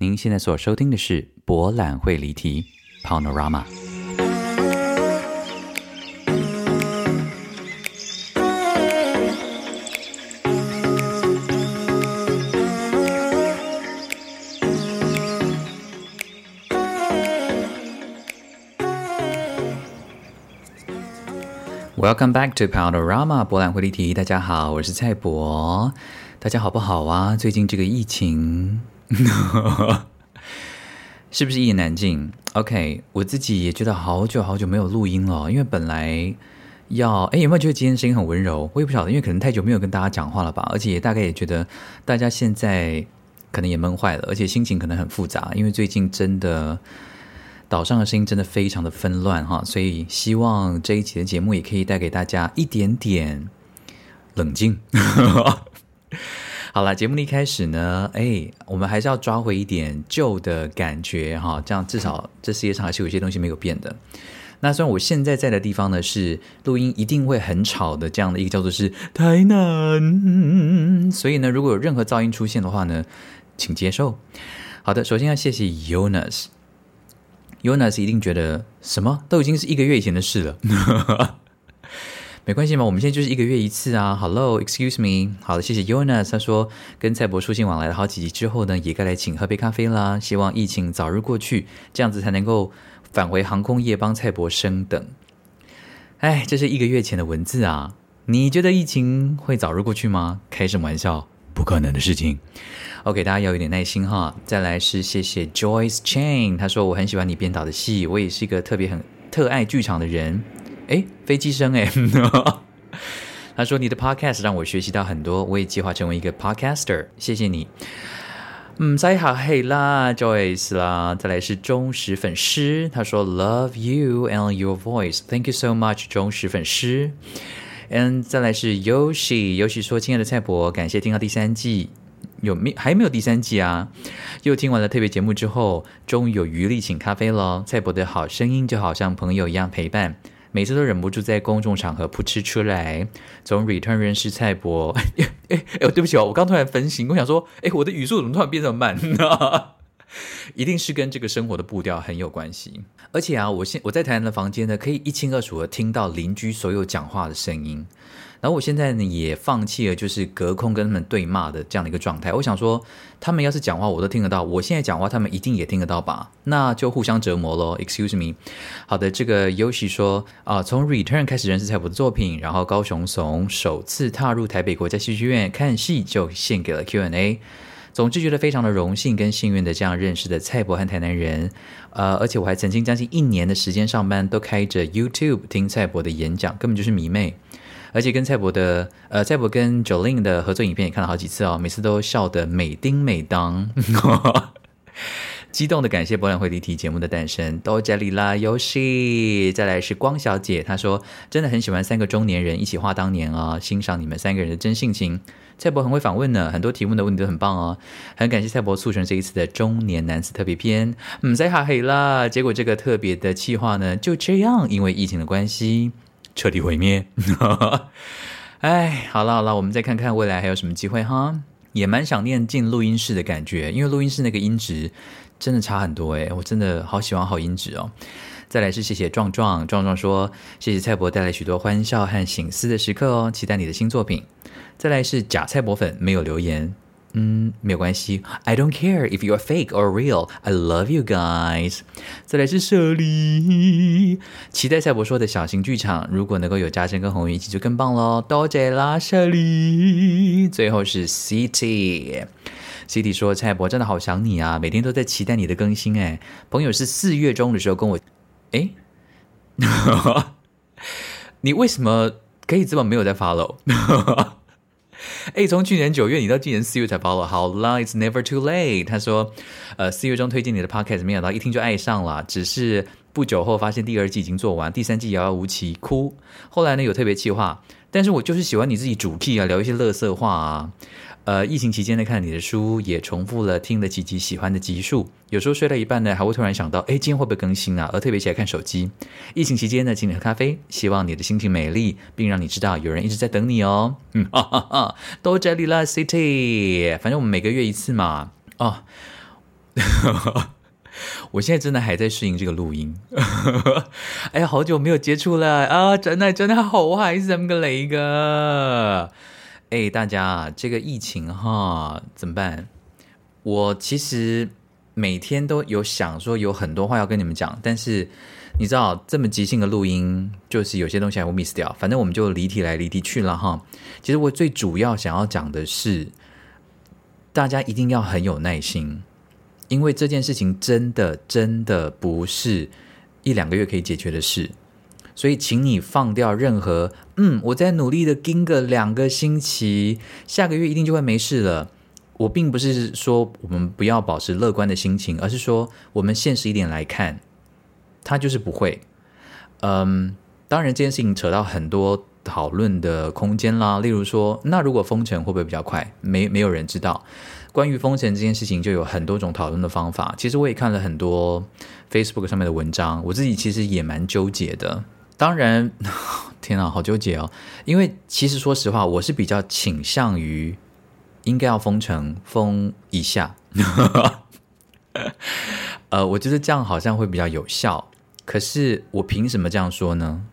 您现在所收听的是博览会离题 Panorama。Welcome back to Panorama 博览会离题。大家好，我是蔡博。大家好不好啊？最近这个疫情 是不是一言难尽？OK，我自己也觉得好久好久没有录音了，因为本来要哎，有没有觉得今天声音很温柔？我也不晓得，因为可能太久没有跟大家讲话了吧，而且也大概也觉得大家现在可能也闷坏了，而且心情可能很复杂，因为最近真的。岛上的声音真的非常的纷乱哈，所以希望这一集的节目也可以带给大家一点点冷静。好了，节目的一开始呢，哎，我们还是要抓回一点旧的感觉哈，这样至少这世界上还是有些东西没有变的。那虽然我现在在的地方呢是录音一定会很吵的这样的一个叫做是台南，所以呢，如果有任何噪音出现的话呢，请接受。好的，首先要谢谢 Jonas，Jonas 一定觉得什么都已经是一个月以前的事了，没关系嘛，我们现在就是一个月一次啊。Hello，excuse me，好的，谢谢 Yonas。他说跟蔡博书信往来了好几集之后呢，也该来请喝杯咖啡啦。希望疫情早日过去，这样子才能够返回航空业帮蔡博升等。哎，这是一个月前的文字啊，你觉得疫情会早日过去吗？开什么玩笑，不可能的事情。OK，大家要有点耐心哈。再来是谢谢 Joyce Chain，他说我很喜欢你编导的戏，我也是一个特别很特爱剧场的人。哎，飞机声哎，他说你的 Podcast 让我学习到很多，我也计划成为一个 Podcaster，谢谢你。嗯，再好嘿啦，Joyce 啦。再来是忠实粉丝，他说 Love you and your voice，Thank you so much，忠实粉丝。嗯，再来是 Yoshi，Yoshi 说亲爱的蔡博，感谢听到第三季。有没还没有第三季啊？又听完了特别节目之后，终于有余力请咖啡了。蔡博的好声音就好像朋友一样陪伴，每次都忍不住在公众场合扑哧出来。从 Return 认识蔡博，哎哎哎，对不起哦，我刚突然分心，我想说，哎，我的语速怎么突然变这么慢？一定是跟这个生活的步调很有关系。而且啊，我现我在台南的房间呢，可以一清二楚的听到邻居所有讲话的声音。然后我现在呢也放弃了，就是隔空跟他们对骂的这样的一个状态。我想说，他们要是讲话我都听得到，我现在讲话他们一定也听得到吧？那就互相折磨喽。Excuse me。好的，这个 Yoshi 说啊，从 Return 开始认识蔡博的作品，然后高雄从首次踏入台北国家戏剧院看戏就献给了 Q&A。总之觉得非常的荣幸跟幸运的这样认识的蔡博和台南人。呃，而且我还曾经将近一年的时间上班都开着 YouTube 听蔡博的演讲，根本就是迷妹。而且跟蔡博的，呃，蔡博跟 Jolin 的合作影片也看了好几次哦，每次都笑得美丁美当，激动的感谢博览会立体节目的诞生，多谢里拉游戏。再来是光小姐，她说真的很喜欢三个中年人一起画当年啊，欣赏你们三个人的真性情。蔡博很会访问呢，很多题目的问题都很棒哦，很感谢蔡博促成这一次的中年男子特别篇。嗯，再哈黑啦，结果这个特别的计划呢，就这样因为疫情的关系。彻底毁灭，哎，好了好了，我们再看看未来还有什么机会哈。也蛮想念进录音室的感觉，因为录音室那个音质真的差很多哎，我真的好喜欢好音质哦。再来是谢谢壮壮，壮壮说谢谢蔡博带来许多欢笑和醒思的时刻哦，期待你的新作品。再来是假蔡博粉没有留言。嗯，没有关系。I don't care if you are fake or real. I love you guys。再来是舍利，期待赛博说的小型剧场，如果能够有嘉珍跟红云一起就更棒喽。多谢啦，舍利。最后是 City，City 说蔡博真的好想你啊，每天都在期待你的更新哎。朋友是四月中的时候跟我，哎，你为什么可以这么没有在 follow？哎，从去年九月你到今年四月才 follow，好啦，It's never too late。他说，呃，四月中推荐你的 podcast，没想到一听就爱上了，只是不久后发现第二季已经做完，第三季遥遥无期，哭。后来呢，有特别企划，但是我就是喜欢你自己主 key 啊，聊一些乐色话啊。呃，疫情期间呢，看你的书也重复了听了几集喜欢的集数，有时候睡到一半呢，还会突然想到，哎，今天会不会更新啊？而特别起来看手机。疫情期间呢，请你喝咖啡，希望你的心情美丽，并让你知道有人一直在等你哦。嗯，哈哈哈，都这里了，City。反正我们每个月一次嘛。哦，我现在真的还在适应这个录音。哎呀，好久没有接触了啊！真的真的好害什么个雷哥？哎，大家，这个疫情哈怎么办？我其实每天都有想说有很多话要跟你们讲，但是你知道这么即兴的录音，就是有些东西还会 miss 掉。反正我们就离题来离题去了哈。其实我最主要想要讲的是，大家一定要很有耐心。因为这件事情真的真的不是一两个月可以解决的事，所以请你放掉任何嗯，我在努力的盯个两个星期，下个月一定就会没事了。我并不是说我们不要保持乐观的心情，而是说我们现实一点来看，它就是不会。嗯，当然这件事情扯到很多讨论的空间啦，例如说，那如果封城会不会比较快？没没有人知道。关于封城这件事情，就有很多种讨论的方法。其实我也看了很多 Facebook 上面的文章，我自己其实也蛮纠结的。当然，天啊，好纠结哦！因为其实说实话，我是比较倾向于应该要封城封一下。呃，我觉得这样好像会比较有效。可是我凭什么这样说呢？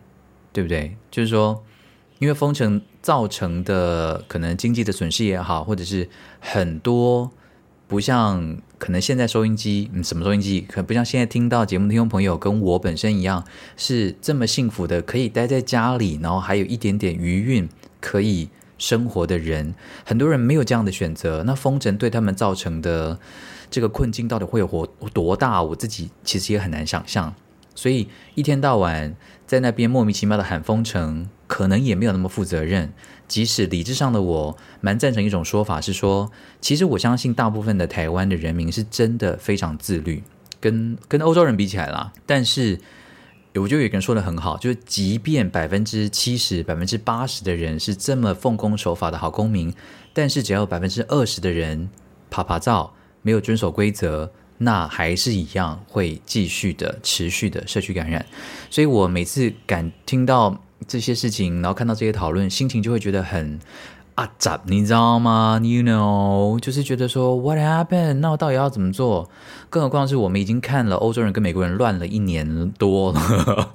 对不对？就是说。因为封城造成的可能经济的损失也好，或者是很多不像可能现在收音机，嗯，什么收音机，可不像现在听到节目听众朋友跟我本身一样，是这么幸福的，可以待在家里，然后还有一点点余韵可以生活的人，很多人没有这样的选择。那封城对他们造成的这个困境到底会有多大？我自己其实也很难想象。所以一天到晚在那边莫名其妙的喊封城。可能也没有那么负责任。即使理智上的我蛮赞成一种说法，是说，其实我相信大部分的台湾的人民是真的非常自律，跟跟欧洲人比起来啦。但是，我就有个人说的很好，就是即便百分之七十、百分之八十的人是这么奉公守法的好公民，但是只要百分之二十的人爬爬照，没有遵守规则，那还是一样会继续的、持续的社区感染。所以我每次感听到。这些事情，然后看到这些讨论，心情就会觉得很啊杂，你知道吗？You know，就是觉得说 What happened？那我到底要怎么做？更何况是我们已经看了欧洲人跟美国人乱了一年多了，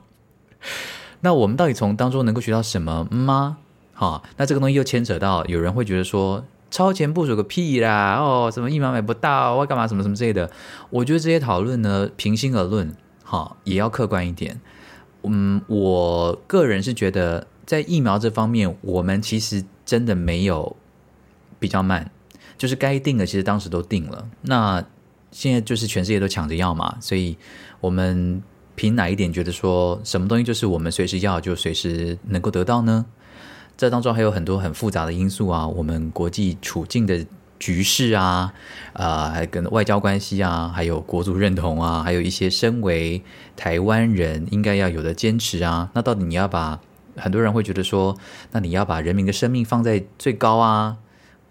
那我们到底从当中能够学到什么吗？好，那这个东西又牵扯到有人会觉得说超前部署个屁啦！哦，什么疫苗买不到，我干嘛什么什么之类的？我觉得这些讨论呢，平心而论，好，也要客观一点。嗯，我个人是觉得，在疫苗这方面，我们其实真的没有比较慢，就是该定的，其实当时都定了。那现在就是全世界都抢着要嘛，所以我们凭哪一点觉得说什么东西就是我们随时要就随时能够得到呢？这当中还有很多很复杂的因素啊，我们国际处境的。局势啊，啊，还跟外交关系啊，还有国族认同啊，还有一些身为台湾人应该要有的坚持啊。那到底你要把很多人会觉得说，那你要把人民的生命放在最高啊？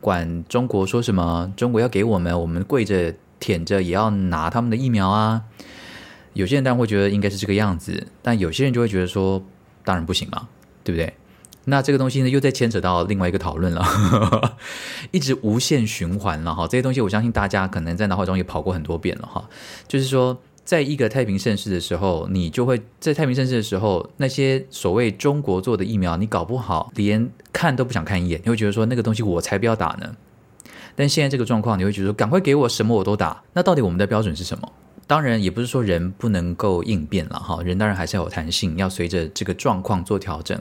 管中国说什么？中国要给我们，我们跪着舔着也要拿他们的疫苗啊？有些人当然会觉得应该是这个样子，但有些人就会觉得说，当然不行嘛，对不对？那这个东西呢，又在牵扯到另外一个讨论了，一直无限循环了哈。这些东西，我相信大家可能在脑海中也跑过很多遍了哈。就是说，在一个太平盛世的时候，你就会在太平盛世的时候，那些所谓中国做的疫苗，你搞不好连看都不想看一眼，你会觉得说那个东西我才不要打呢。但现在这个状况，你会觉得说赶快给我什么我都打。那到底我们的标准是什么？当然，也不是说人不能够应变了哈，人当然还是要有弹性，要随着这个状况做调整。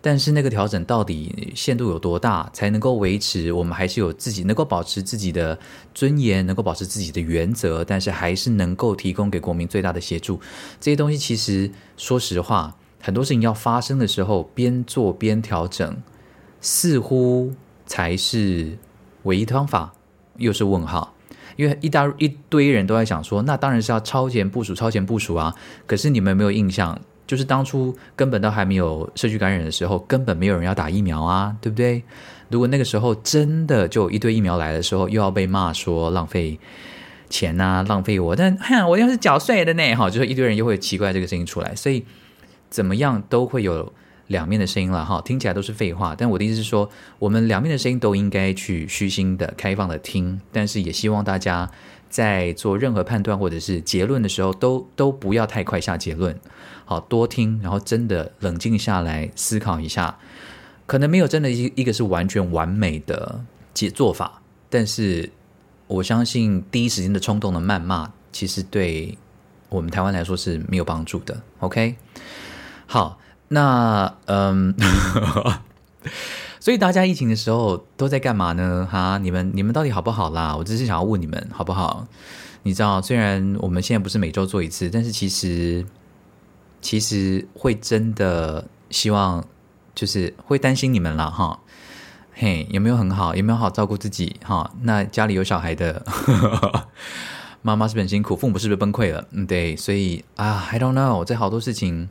但是那个调整到底限度有多大，才能够维持我们还是有自己能够保持自己的尊严，能够保持自己的原则，但是还是能够提供给国民最大的协助。这些东西其实说实话，很多事情要发生的时候，边做边调整，似乎才是唯一的方法，又是问号。因为一大一堆人都在想说，那当然是要超前部署、超前部署啊！可是你们有没有印象，就是当初根本都还没有社区感染的时候，根本没有人要打疫苗啊，对不对？如果那个时候真的就一堆疫苗来的时候，又要被骂说浪费钱呐，浪费我，但哼，我要是缴税的呢，哈，就是一堆人又会奇怪这个声音出来，所以怎么样都会有。两面的声音了哈，听起来都是废话，但我的意思是说，我们两面的声音都应该去虚心的、开放的听，但是也希望大家在做任何判断或者是结论的时候，都都不要太快下结论。好多听，然后真的冷静下来思考一下，可能没有真的一一个是完全完美的解做法，但是我相信第一时间的冲动的谩骂，其实对我们台湾来说是没有帮助的。OK，好，那嗯。所以大家疫情的时候都在干嘛呢？哈，你们你们到底好不好啦？我只是想要问你们好不好？你知道，虽然我们现在不是每周做一次，但是其实其实会真的希望，就是会担心你们了哈。嘿，有没有很好？有没有好照顾自己？哈，那家里有小孩的 妈妈是不是很辛苦？父母是不是崩溃了？嗯，对，所以啊，I don't know，这好多事情。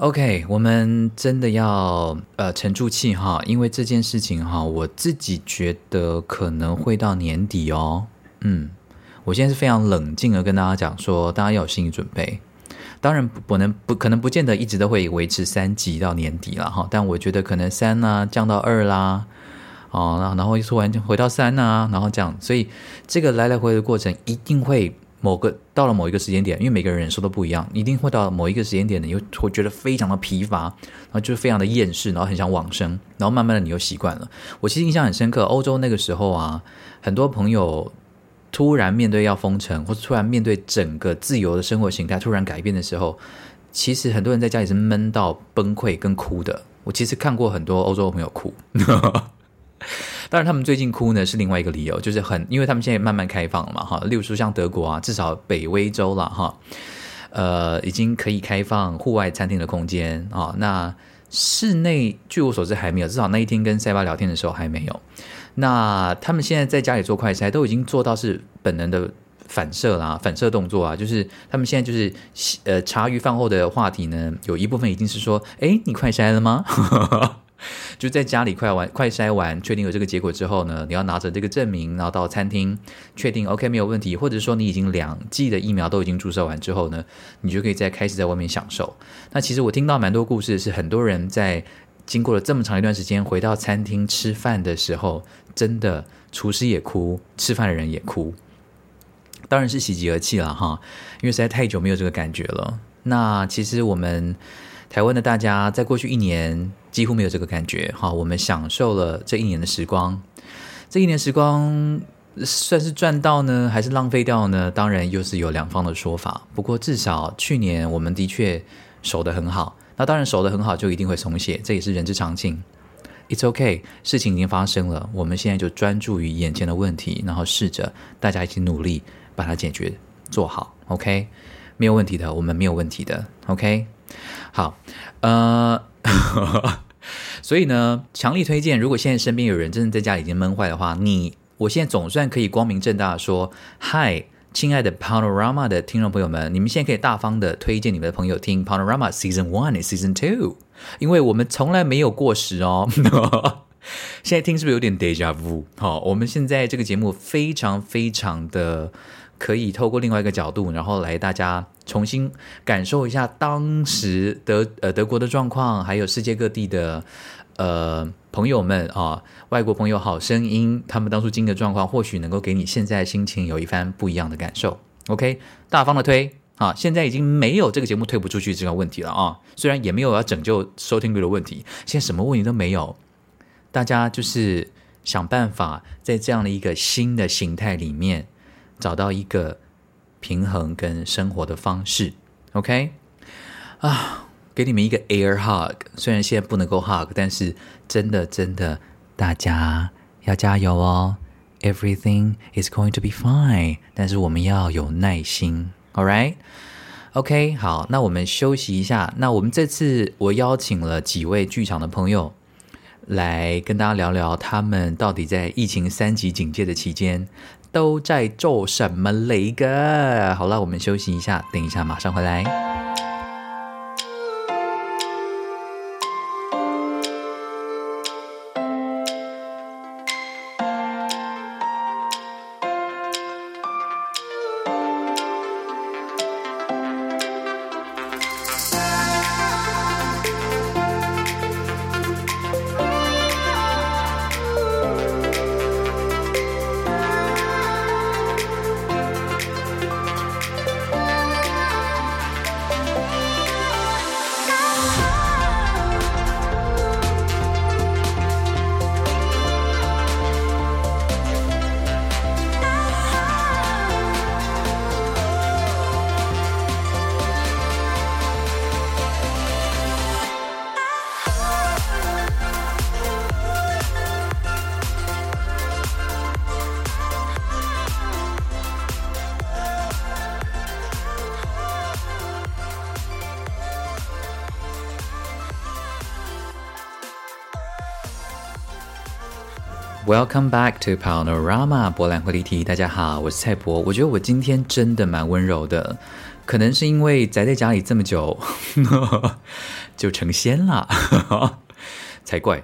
OK，我们真的要呃沉住气哈，因为这件事情哈，我自己觉得可能会到年底哦。嗯，我现在是非常冷静的跟大家讲说，大家要有心理准备。当然不能不可能不见得一直都会维持三级到年底了哈，但我觉得可能三呢降到二啦，哦，然后突然回到三啊，然后这样，所以这个来来回回的过程一定会。某个到了某一个时间点，因为每个人忍受都不一样，一定会到某一个时间点，你又会觉得非常的疲乏，然后就是非常的厌世，然后很想往生，然后慢慢的你又习惯了。我其实印象很深刻，欧洲那个时候啊，很多朋友突然面对要封城，或者突然面对整个自由的生活形态突然改变的时候，其实很多人在家里是闷到崩溃跟哭的。我其实看过很多欧洲的朋友哭。当然，他们最近哭呢是另外一个理由，就是很因为他们现在慢慢开放了嘛，哈，例如说像德国啊，至少北威州了哈，呃，已经可以开放户外餐厅的空间啊。那室内据我所知还没有，至少那一天跟塞巴聊天的时候还没有。那他们现在在家里做快筛，都已经做到是本能的反射啦，反射动作啊，就是他们现在就是呃茶余饭后的话题呢，有一部分已经是说，哎，你快筛了吗？就在家里快完快筛完，确定有这个结果之后呢，你要拿着这个证明，然后到餐厅确定 OK 没有问题，或者说你已经两剂的疫苗都已经注射完之后呢，你就可以再开始在外面享受。那其实我听到蛮多故事，是很多人在经过了这么长一段时间回到餐厅吃饭的时候，真的厨师也哭，吃饭的人也哭，当然是喜极而泣了哈，因为实在太久没有这个感觉了。那其实我们。台湾的大家在过去一年几乎没有这个感觉，哈，我们享受了这一年的时光。这一年时光算是赚到呢，还是浪费掉呢？当然又是有两方的说法。不过至少去年我们的确守得很好。那当然守得很好就一定会松懈，这也是人之常情。It's OK，事情已经发生了，我们现在就专注于眼前的问题，然后试着大家一起努力把它解决做好。OK，没有问题的，我们没有问题的。OK。好，呃，所以呢，强力推荐，如果现在身边有人真的在家里已经闷坏的话，你，我现在总算可以光明正大的说，嗨，亲爱的 Panorama 的听众朋友们，你们现在可以大方的推荐你们的朋友听 Panorama Season One Season Two，因为我们从来没有过时哦。现在听是不是有点 Deja Vu？好，我们现在这个节目非常非常的。可以透过另外一个角度，然后来大家重新感受一下当时德呃德国的状况，还有世界各地的呃朋友们啊，外国朋友好声音，他们当初经历的状况，或许能够给你现在心情有一番不一样的感受。OK，大方的推啊，现在已经没有这个节目推不出去这个问题了啊，虽然也没有要拯救收听率的问题，现在什么问题都没有，大家就是想办法在这样的一个新的形态里面。找到一个平衡跟生活的方式，OK 啊，给你们一个 air hug。虽然现在不能够 hug，但是真的真的，大家要加油哦。Everything is going to be fine。但是我们要有耐心，All right？OK，好，那我们休息一下。那我们这次我邀请了几位剧场的朋友来跟大家聊聊，他们到底在疫情三级警戒的期间。都在做什么雷个？好了，我们休息一下，等一下马上回来。Welcome back to Panorama 博览会离题。大家好，我是蔡博。我觉得我今天真的蛮温柔的，可能是因为宅在家里这么久，就成仙了，才怪。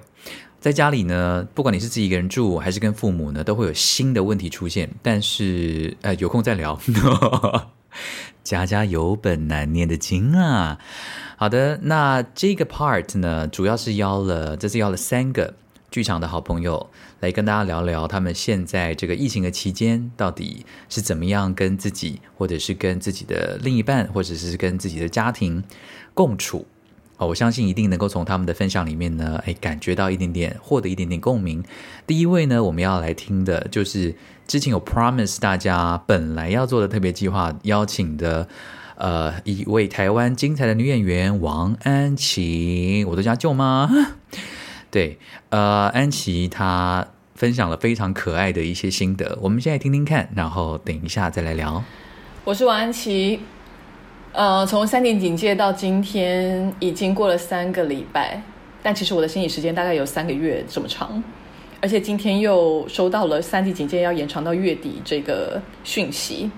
在家里呢，不管你是自己一个人住，还是跟父母呢，都会有新的问题出现。但是，呃，有空再聊。家家有本难念的经啊。好的，那这个 part 呢，主要是邀了，这次邀了三个。剧场的好朋友来跟大家聊聊，他们现在这个疫情的期间到底是怎么样跟自己，或者是跟自己的另一半，或者是跟自己的家庭共处。哦，我相信一定能够从他们的分享里面呢，哎，感觉到一点点，获得一点点共鸣。第一位呢，我们要来听的就是之前有 promise 大家本来要做的特别计划，邀请的呃一位台湾精彩的女演员王安琪，我的家舅妈。对，呃，安琪她分享了非常可爱的一些心得，我们现在听听看，然后等一下再来聊。我是王安琪，呃，从三点警戒到今天已经过了三个礼拜，但其实我的心理时间大概有三个月这么长，而且今天又收到了三级警戒要延长到月底这个讯息，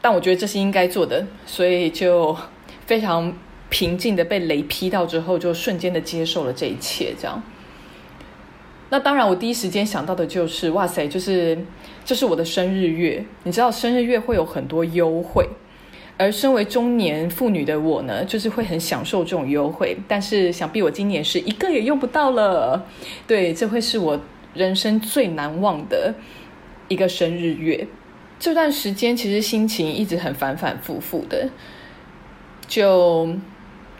但我觉得这是应该做的，所以就非常。平静的被雷劈到之后，就瞬间的接受了这一切，这样。那当然，我第一时间想到的就是，哇塞，就是这是我的生日月，你知道，生日月会有很多优惠，而身为中年妇女的我呢，就是会很享受这种优惠。但是，想必我今年是一个也用不到了，对，这会是我人生最难忘的一个生日月。这段时间其实心情一直很反反复复的，就。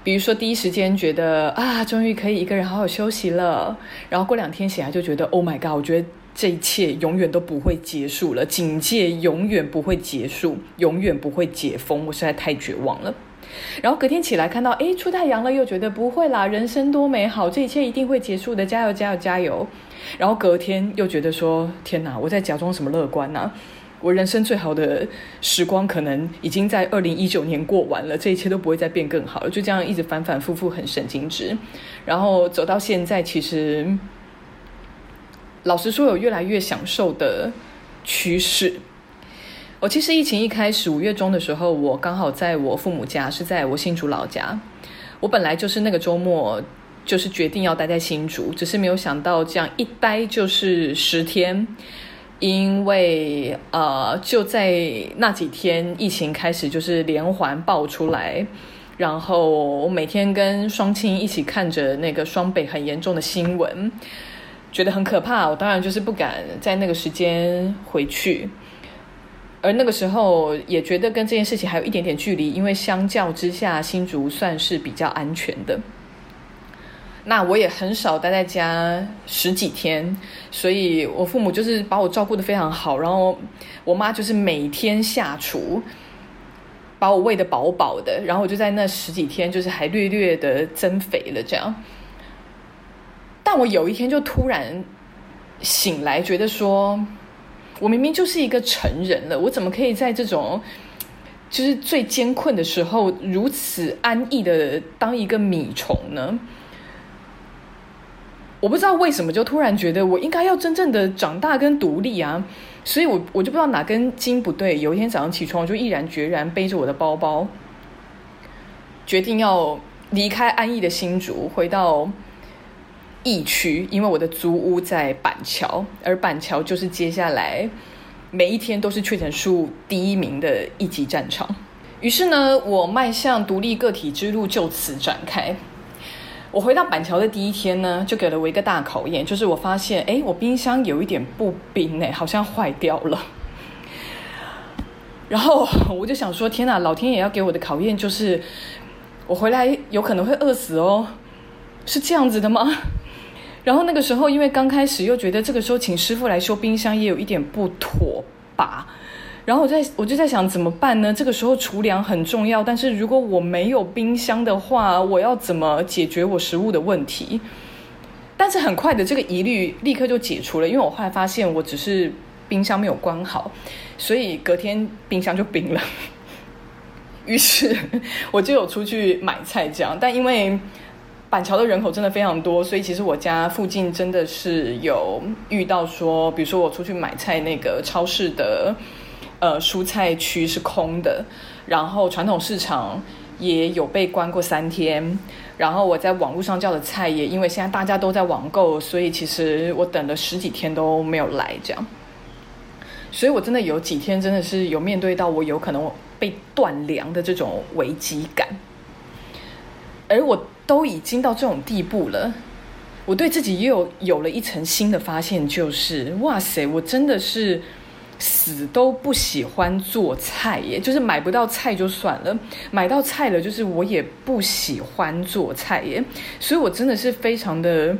比如说，第一时间觉得啊，终于可以一个人好好休息了。然后过两天醒来就觉得，Oh my god！我觉得这一切永远都不会结束了，警戒永远不会结束，永远不会解封。我实在太绝望了。然后隔天起来看到，哎，出太阳了，又觉得不会啦，人生多美好，这一切一定会结束的，加油，加油，加油！然后隔天又觉得说，天哪，我在假装什么乐观呢？我人生最好的时光可能已经在二零一九年过完了，这一切都不会再变更好了。就这样一直反反复复，很神经质。然后走到现在，其实老实说，有越来越享受的趋势。我其实疫情一开始五月中的时候，我刚好在我父母家，是在我新竹老家。我本来就是那个周末就是决定要待在新竹，只是没有想到这样一待就是十天。因为呃，就在那几天，疫情开始就是连环爆出来，然后我每天跟双亲一起看着那个双北很严重的新闻，觉得很可怕。我当然就是不敢在那个时间回去，而那个时候也觉得跟这件事情还有一点点距离，因为相较之下，新竹算是比较安全的。那我也很少待在家十几天，所以我父母就是把我照顾的非常好，然后我妈就是每天下厨，把我喂的饱饱的，然后我就在那十几天就是还略略的增肥了这样。但我有一天就突然醒来，觉得说，我明明就是一个成人了，我怎么可以在这种就是最艰困的时候如此安逸的当一个米虫呢？我不知道为什么就突然觉得我应该要真正的长大跟独立啊，所以我我就不知道哪根筋不对。有一天早上起床，我就毅然决然背着我的包包，决定要离开安逸的新竹，回到疫区，因为我的租屋在板桥，而板桥就是接下来每一天都是确诊数第一名的一级战场。于是呢，我迈向独立个体之路就此展开。我回到板桥的第一天呢，就给了我一个大考验，就是我发现，哎，我冰箱有一点不冰，哎，好像坏掉了。然后我就想说，天哪，老天爷要给我的考验就是，我回来有可能会饿死哦，是这样子的吗？然后那个时候，因为刚开始又觉得这个时候请师傅来修冰箱也有一点不妥吧。然后我在我就在想怎么办呢？这个时候储粮很重要，但是如果我没有冰箱的话，我要怎么解决我食物的问题？但是很快的这个疑虑立刻就解除了，因为我后来发现我只是冰箱没有关好，所以隔天冰箱就冰了。于是我就有出去买菜这样，但因为板桥的人口真的非常多，所以其实我家附近真的是有遇到说，比如说我出去买菜，那个超市的呃蔬菜区是空的，然后传统市场也有被关过三天，然后我在网络上叫的菜也因为现在大家都在网购，所以其实我等了十几天都没有来，这样。所以我真的有几天真的是有面对到我有可能被断粮的这种危机感，而我都已经到这种地步了，我对自己又有有了一层新的发现，就是哇塞，我真的是死都不喜欢做菜耶，就是买不到菜就算了，买到菜了就是我也不喜欢做菜耶，所以我真的是非常的。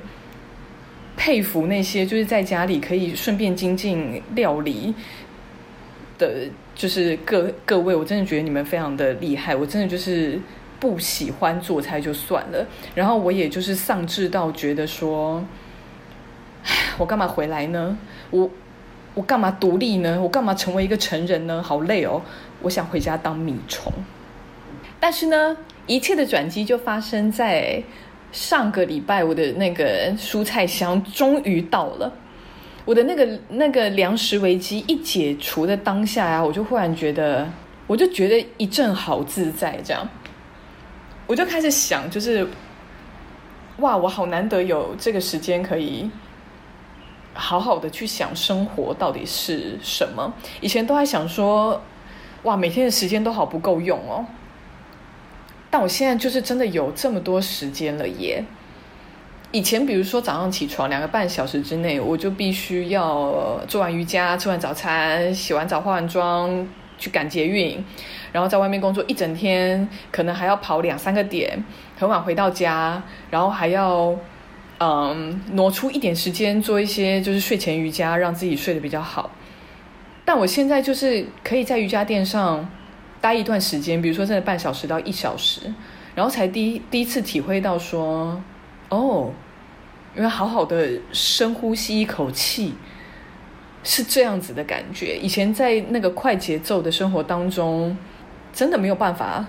佩服那些就是在家里可以顺便精进料理的，就是各各位，我真的觉得你们非常的厉害。我真的就是不喜欢做菜就算了，然后我也就是丧志到觉得说，我干嘛回来呢？我我干嘛独立呢？我干嘛成为一个成人呢？好累哦！我想回家当米虫。但是呢，一切的转机就发生在。上个礼拜，我的那个蔬菜箱终于到了。我的那个那个粮食危机一解除的当下呀，我就忽然觉得，我就觉得一阵好自在。这样，我就开始想，就是哇，我好难得有这个时间可以好好的去想生活到底是什么。以前都在想说，哇，每天的时间都好不够用哦。但我现在就是真的有这么多时间了耶！以前比如说早上起床两个半小时之内，我就必须要做完瑜伽、吃完早餐、洗完澡、化完妆去赶捷运，然后在外面工作一整天，可能还要跑两三个点，很晚回到家，然后还要嗯挪出一点时间做一些就是睡前瑜伽，让自己睡得比较好。但我现在就是可以在瑜伽垫上。待一段时间，比如说真的半小时到一小时，然后才第一第一次体会到说，哦，原来好好的深呼吸一口气是这样子的感觉。以前在那个快节奏的生活当中，真的没有办法。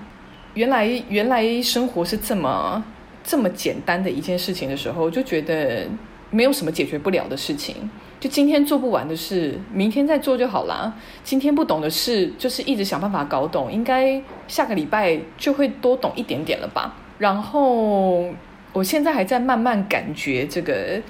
原来原来生活是这么这么简单的一件事情的时候，就觉得没有什么解决不了的事情。就今天做不完的事，明天再做就好啦。今天不懂的事，就是一直想办法搞懂。应该下个礼拜就会多懂一点点了吧。然后我现在还在慢慢感觉这个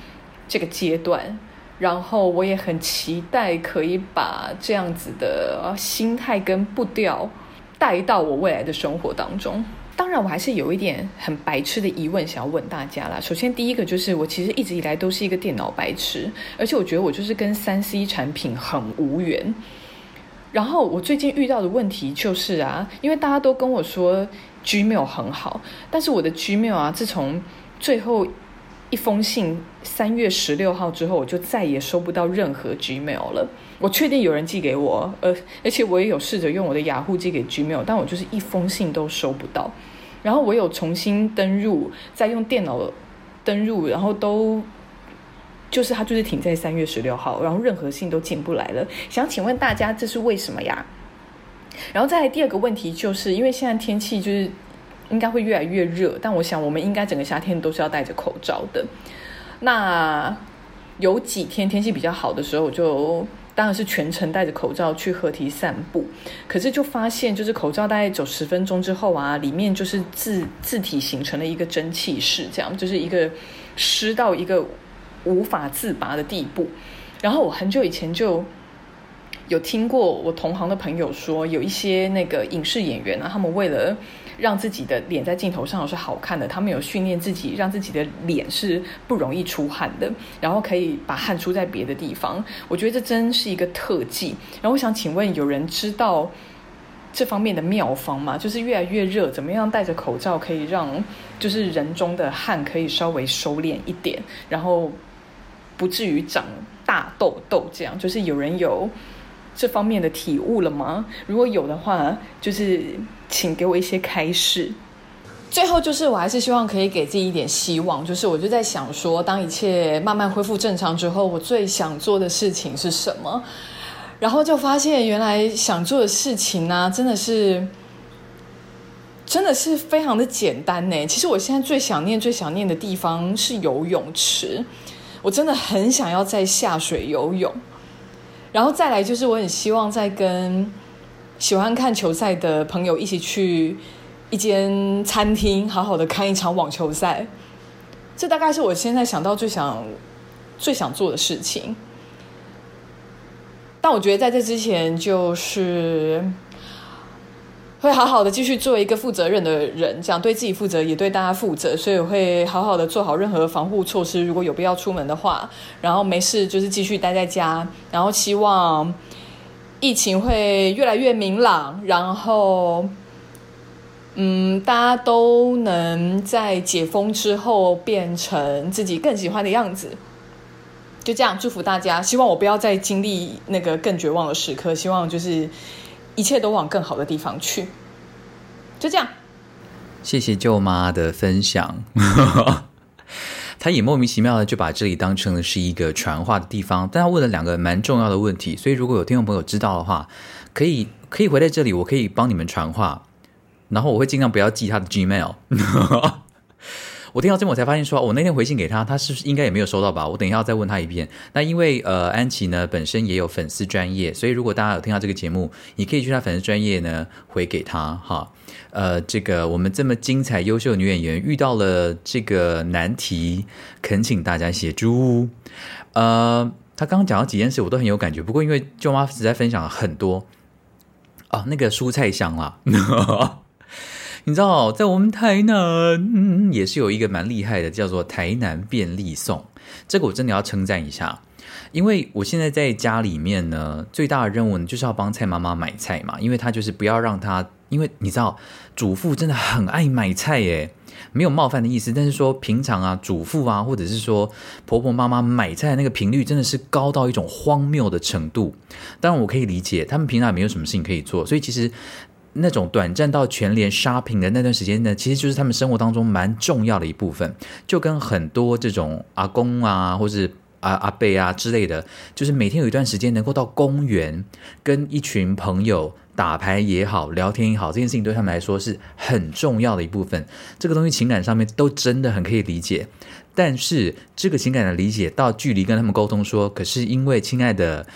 这个阶段，然后我也很期待可以把这样子的心态跟步调带到我未来的生活当中。当然，我还是有一点很白痴的疑问想要问大家啦。首先，第一个就是我其实一直以来都是一个电脑白痴，而且我觉得我就是跟三 C 产品很无缘。然后我最近遇到的问题就是啊，因为大家都跟我说 Gmail 很好，但是我的 Gmail 啊，自从最后一封信三月十六号之后，我就再也收不到任何 Gmail 了。我确定有人寄给我，呃，而且我也有试着用我的雅虎寄给 Gmail，但我就是一封信都收不到。然后我有重新登入，再用电脑登入，然后都就是它就是停在三月十六号，然后任何信都进不来了。想请问大家，这是为什么呀？然后再来第二个问题，就是因为现在天气就是应该会越来越热，但我想我们应该整个夏天都是要戴着口罩的。那有几天天气比较好的时候，我就。当然是全程戴着口罩去河堤散步，可是就发现，就是口罩大概走十分钟之后啊，里面就是自自体形成了一个蒸汽室，这样就是一个湿到一个无法自拔的地步。然后我很久以前就有听过我同行的朋友说，有一些那个影视演员啊，他们为了让自己的脸在镜头上是好看的，他们有训练自己，让自己的脸是不容易出汗的，然后可以把汗出在别的地方。我觉得这真是一个特技。然后我想请问，有人知道这方面的妙方吗？就是越来越热，怎么样戴着口罩可以让就是人中的汗可以稍微收敛一点，然后不至于长大痘痘？这样就是有人有。这方面的体悟了吗？如果有的话，就是请给我一些开示。最后就是，我还是希望可以给自己一点希望。就是我就在想说，当一切慢慢恢复正常之后，我最想做的事情是什么？然后就发现，原来想做的事情呢，真的是。真的是非常的简单呢。其实我现在最想念、最想念的地方是游泳池，我真的很想要在下水游泳。然后再来就是，我很希望再跟喜欢看球赛的朋友一起去一间餐厅，好好的看一场网球赛。这大概是我现在想到最想、最想做的事情。但我觉得在这之前，就是会好好的继续做一个负责任的人，这样对自己负责，也对大家负责。所以我会好好的做好任何防护措施，如果有必要出门的话，然后没事就是继续待在家，然后希望疫情会越来越明朗，然后。嗯，大家都能在解封之后变成自己更喜欢的样子，就这样祝福大家。希望我不要再经历那个更绝望的时刻，希望就是一切都往更好的地方去。就这样，谢谢舅妈的分享。他也莫名其妙的就把这里当成了是一个传话的地方，但他问了两个蛮重要的问题，所以如果有听众朋友知道的话，可以可以回在这里，我可以帮你们传话。然后我会尽量不要记他的 Gmail。我听到这我才发现说，我那天回信给他，他是不是应该也没有收到吧？我等一下再问他一遍。那因为呃，安琪呢本身也有粉丝专业，所以如果大家有听到这个节目，你可以去他粉丝专业呢回给他哈。呃，这个我们这么精彩优秀的女演员遇到了这个难题，恳请大家协助。呃，他刚刚讲到几件事，我都很有感觉。不过因为舅妈实在分享了很多啊，那个蔬菜香啦。你知道，在我们台南也是有一个蛮厉害的，叫做台南便利送。这个我真的要称赞一下，因为我现在在家里面呢，最大的任务就是要帮蔡妈妈买菜嘛，因为她就是不要让她，因为你知道，主妇真的很爱买菜耶，没有冒犯的意思，但是说平常啊，主妇啊，或者是说婆婆妈妈买菜的那个频率真的是高到一种荒谬的程度。当然我可以理解，他们平常也没有什么事情可以做，所以其实。那种短暂到全联 shopping 的那段时间呢，其实就是他们生活当中蛮重要的一部分，就跟很多这种阿公啊，或是阿阿伯啊之类的，就是每天有一段时间能够到公园跟一群朋友打牌也好，聊天也好，这件事情对他们来说是很重要的一部分。这个东西情感上面都真的很可以理解，但是这个情感的理解到距离跟他们沟通说，可是因为亲爱的。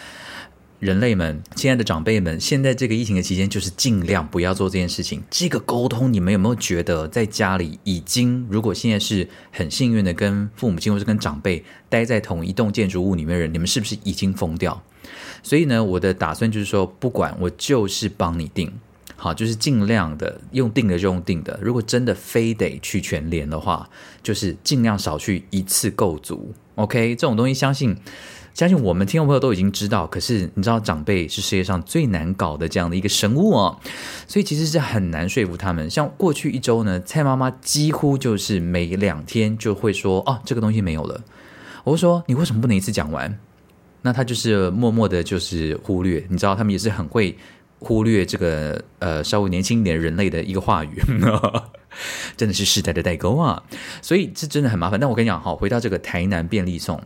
人类们，亲爱的长辈们，现在这个疫情的期间，就是尽量不要做这件事情。这个沟通，你们有没有觉得在家里已经，如果现在是很幸运的跟父母亲或是跟长辈待在同一栋建筑物里面的人，你们是不是已经疯掉？所以呢，我的打算就是说，不管我就是帮你定，好，就是尽量的用定的就用定的。如果真的非得去全联的话，就是尽量少去一次够足。OK，这种东西相信。相信我们听众朋友都已经知道，可是你知道长辈是世界上最难搞的这样的一个生物哦，所以其实是很难说服他们。像过去一周呢，蔡妈妈几乎就是每两天就会说：“哦，这个东西没有了。”我说：“你为什么不能一次讲完？”那他就是默默的，就是忽略。你知道，他们也是很会忽略这个呃稍微年轻一点人类的一个话语，真的是世代的代沟啊！所以这真的很麻烦。但我跟你讲，好，回到这个台南便利送。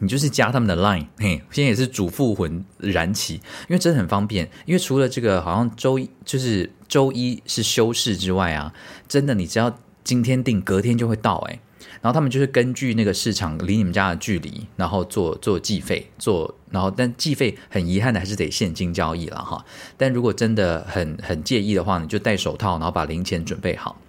你就是加他们的 Line，嘿，现在也是主妇魂燃起，因为真的很方便。因为除了这个，好像周一就是周一是休市之外啊，真的你只要今天订，隔天就会到哎。然后他们就是根据那个市场离你们家的距离，然后做做计费，做然后但计费很遗憾的还是得现金交易了哈。但如果真的很很介意的话，你就戴手套，然后把零钱准备好。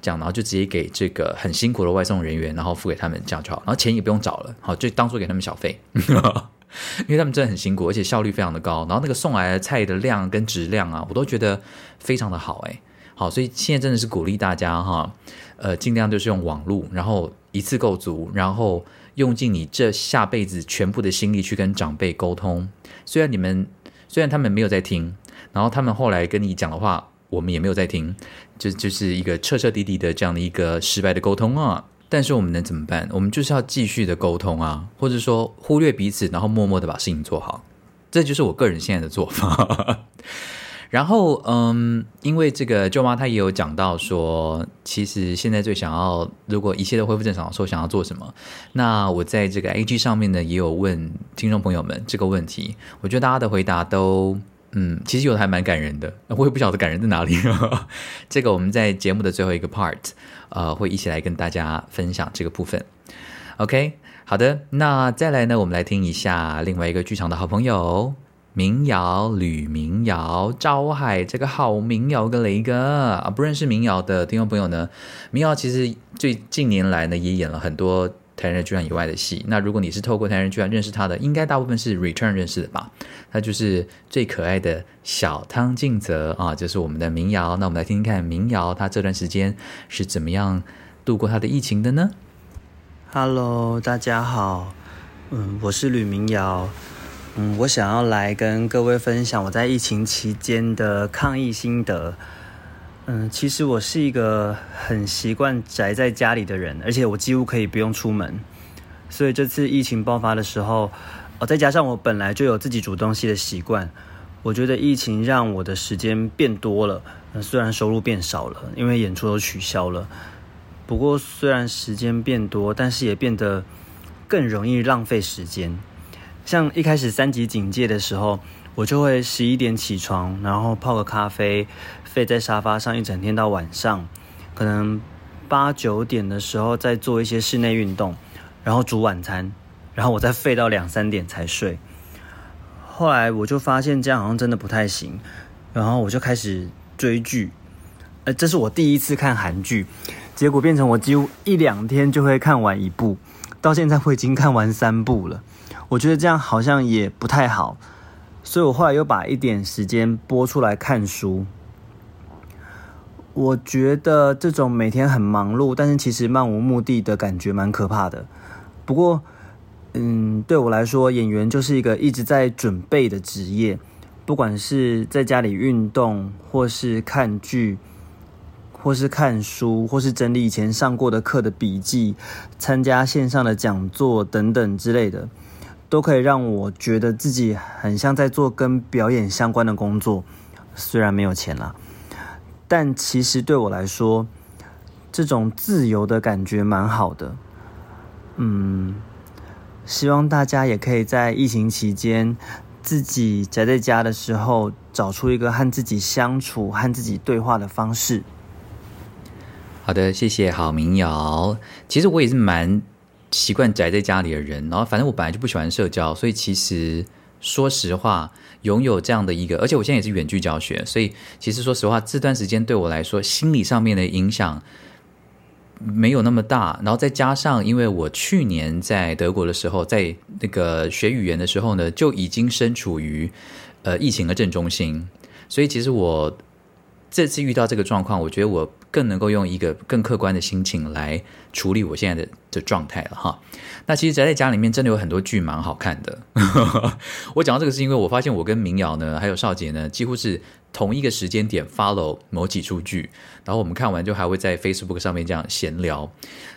这样，然后就直接给这个很辛苦的外送人员，然后付给他们这样就好，然后钱也不用找了，好就当做给他们小费，因为他们真的很辛苦，而且效率非常的高，然后那个送来的菜的量跟质量啊，我都觉得非常的好，哎，好，所以现在真的是鼓励大家哈，呃，尽量就是用网络，然后一次够足，然后用尽你这下辈子全部的心力去跟长辈沟通，虽然你们虽然他们没有在听，然后他们后来跟你讲的话。我们也没有在听，就就是一个彻彻底底的这样的一个失败的沟通啊！但是我们能怎么办？我们就是要继续的沟通啊，或者说忽略彼此，然后默默的把事情做好，这就是我个人现在的做法。然后，嗯，因为这个舅妈她也有讲到说，其实现在最想要，如果一切都恢复正常的时候，想要做什么？那我在这个 A G 上面呢，也有问听众朋友们这个问题，我觉得大家的回答都。嗯，其实有的还蛮感人的，我也不晓得感人在哪里。这个我们在节目的最后一个 part，呃，会一起来跟大家分享这个部分。OK，好的，那再来呢，我们来听一下另外一个剧场的好朋友。民谣吕民谣招海这个好民谣个雷哥啊，不认识民谣的听众朋友呢，民谣其实最近年来呢也演了很多台人剧团以外的戏。那如果你是透过台人剧团认识他的，应该大部分是 Return 认识的吧？他就是最可爱的小汤静泽啊，就是我们的民谣。那我们来听听看民谣他这段时间是怎么样度过他的疫情的呢？Hello，大家好，嗯，我是吕民谣。嗯，我想要来跟各位分享我在疫情期间的抗疫心得。嗯，其实我是一个很习惯宅在家里的人，而且我几乎可以不用出门。所以这次疫情爆发的时候，哦，再加上我本来就有自己煮东西的习惯，我觉得疫情让我的时间变多了。虽然收入变少了，因为演出都取消了。不过虽然时间变多，但是也变得更容易浪费时间。像一开始三级警戒的时候，我就会十一点起床，然后泡个咖啡，废在沙发上一整天到晚上，可能八九点的时候再做一些室内运动，然后煮晚餐，然后我再废到两三点才睡。后来我就发现这样好像真的不太行，然后我就开始追剧，呃，这是我第一次看韩剧，结果变成我几乎一两天就会看完一部，到现在我已经看完三部了。我觉得这样好像也不太好，所以我后来又把一点时间拨出来看书。我觉得这种每天很忙碌，但是其实漫无目的的感觉蛮可怕的。不过，嗯，对我来说，演员就是一个一直在准备的职业，不管是在家里运动，或是看剧，或是看书，或是整理以前上过的课的笔记，参加线上的讲座等等之类的。都可以让我觉得自己很像在做跟表演相关的工作，虽然没有钱啦，但其实对我来说，这种自由的感觉蛮好的。嗯，希望大家也可以在疫情期间，自己宅在家的时候，找出一个和自己相处、和自己对话的方式。好的，谢谢好民谣。其实我也是蛮。习惯宅在家里的人，然后反正我本来就不喜欢社交，所以其实说实话，拥有这样的一个，而且我现在也是远距教学，所以其实说实话，这段时间对我来说，心理上面的影响没有那么大。然后再加上，因为我去年在德国的时候，在那个学语言的时候呢，就已经身处于呃疫情的正中心，所以其实我这次遇到这个状况，我觉得我。更能够用一个更客观的心情来处理我现在的的状态了哈。那其实宅在家里面真的有很多剧蛮好看的。我讲到这个是因为我发现我跟民谣呢，还有少杰呢，几乎是同一个时间点 follow 某几出剧，然后我们看完就还会在 Facebook 上面这样闲聊。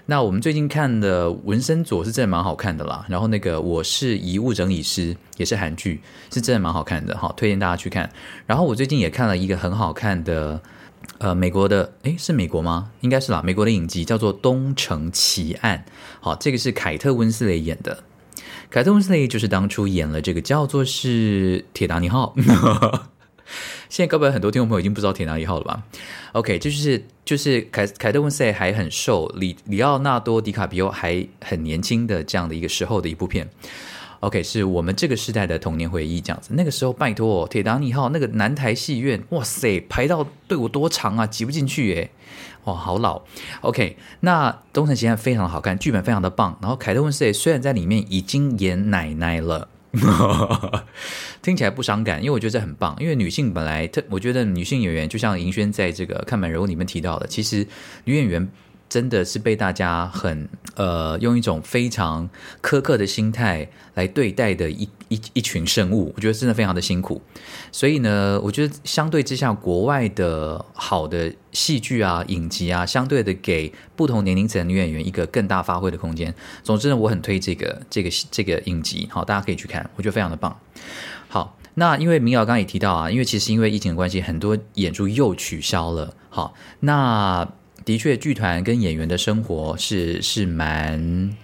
那我们最近看的《纹身左》是真的蛮好看的啦。然后那个《我是遗物整理师》也是韩剧，是真的蛮好看的哈，推荐大家去看。然后我最近也看了一个很好看的。呃，美国的，诶，是美国吗？应该是啦。美国的影集叫做《东城奇案》。好，这个是凯特温斯雷演的。凯特温斯雷就是当初演了这个叫做是《铁达尼号》。现在各位很多听众朋友已经不知道《铁达尼号》了吧？OK，这就是就是凯凯特温斯雷还很瘦，里里奥纳多迪卡比欧还很年轻的这样的一个时候的一部片。OK，是我们这个时代的童年回忆，这样子。那个时候，拜托，铁达尼号那个南台戏院，哇塞，排到队伍多长啊，挤不进去耶，哇，好老。OK，那《东城奇案》非常的好看，剧本非常的棒。然后凯特温斯莱虽然在里面已经演奶奶了，听起来不伤感，因为我觉得这很棒。因为女性本来，特我觉得女性演员，就像银轩在这个看满人物里面提到的，其实女演员。真的是被大家很呃用一种非常苛刻的心态来对待的一一一群生物，我觉得真的非常的辛苦。所以呢，我觉得相对之下，国外的好的戏剧啊、影集啊，相对的给不同年龄层的女演员一个更大发挥的空间。总之呢，我很推这个这个这个影集，好，大家可以去看，我觉得非常的棒。好，那因为明瑶刚刚也提到啊，因为其实因为疫情的关系，很多演出又取消了。好，那。的确，剧团跟演员的生活是是蛮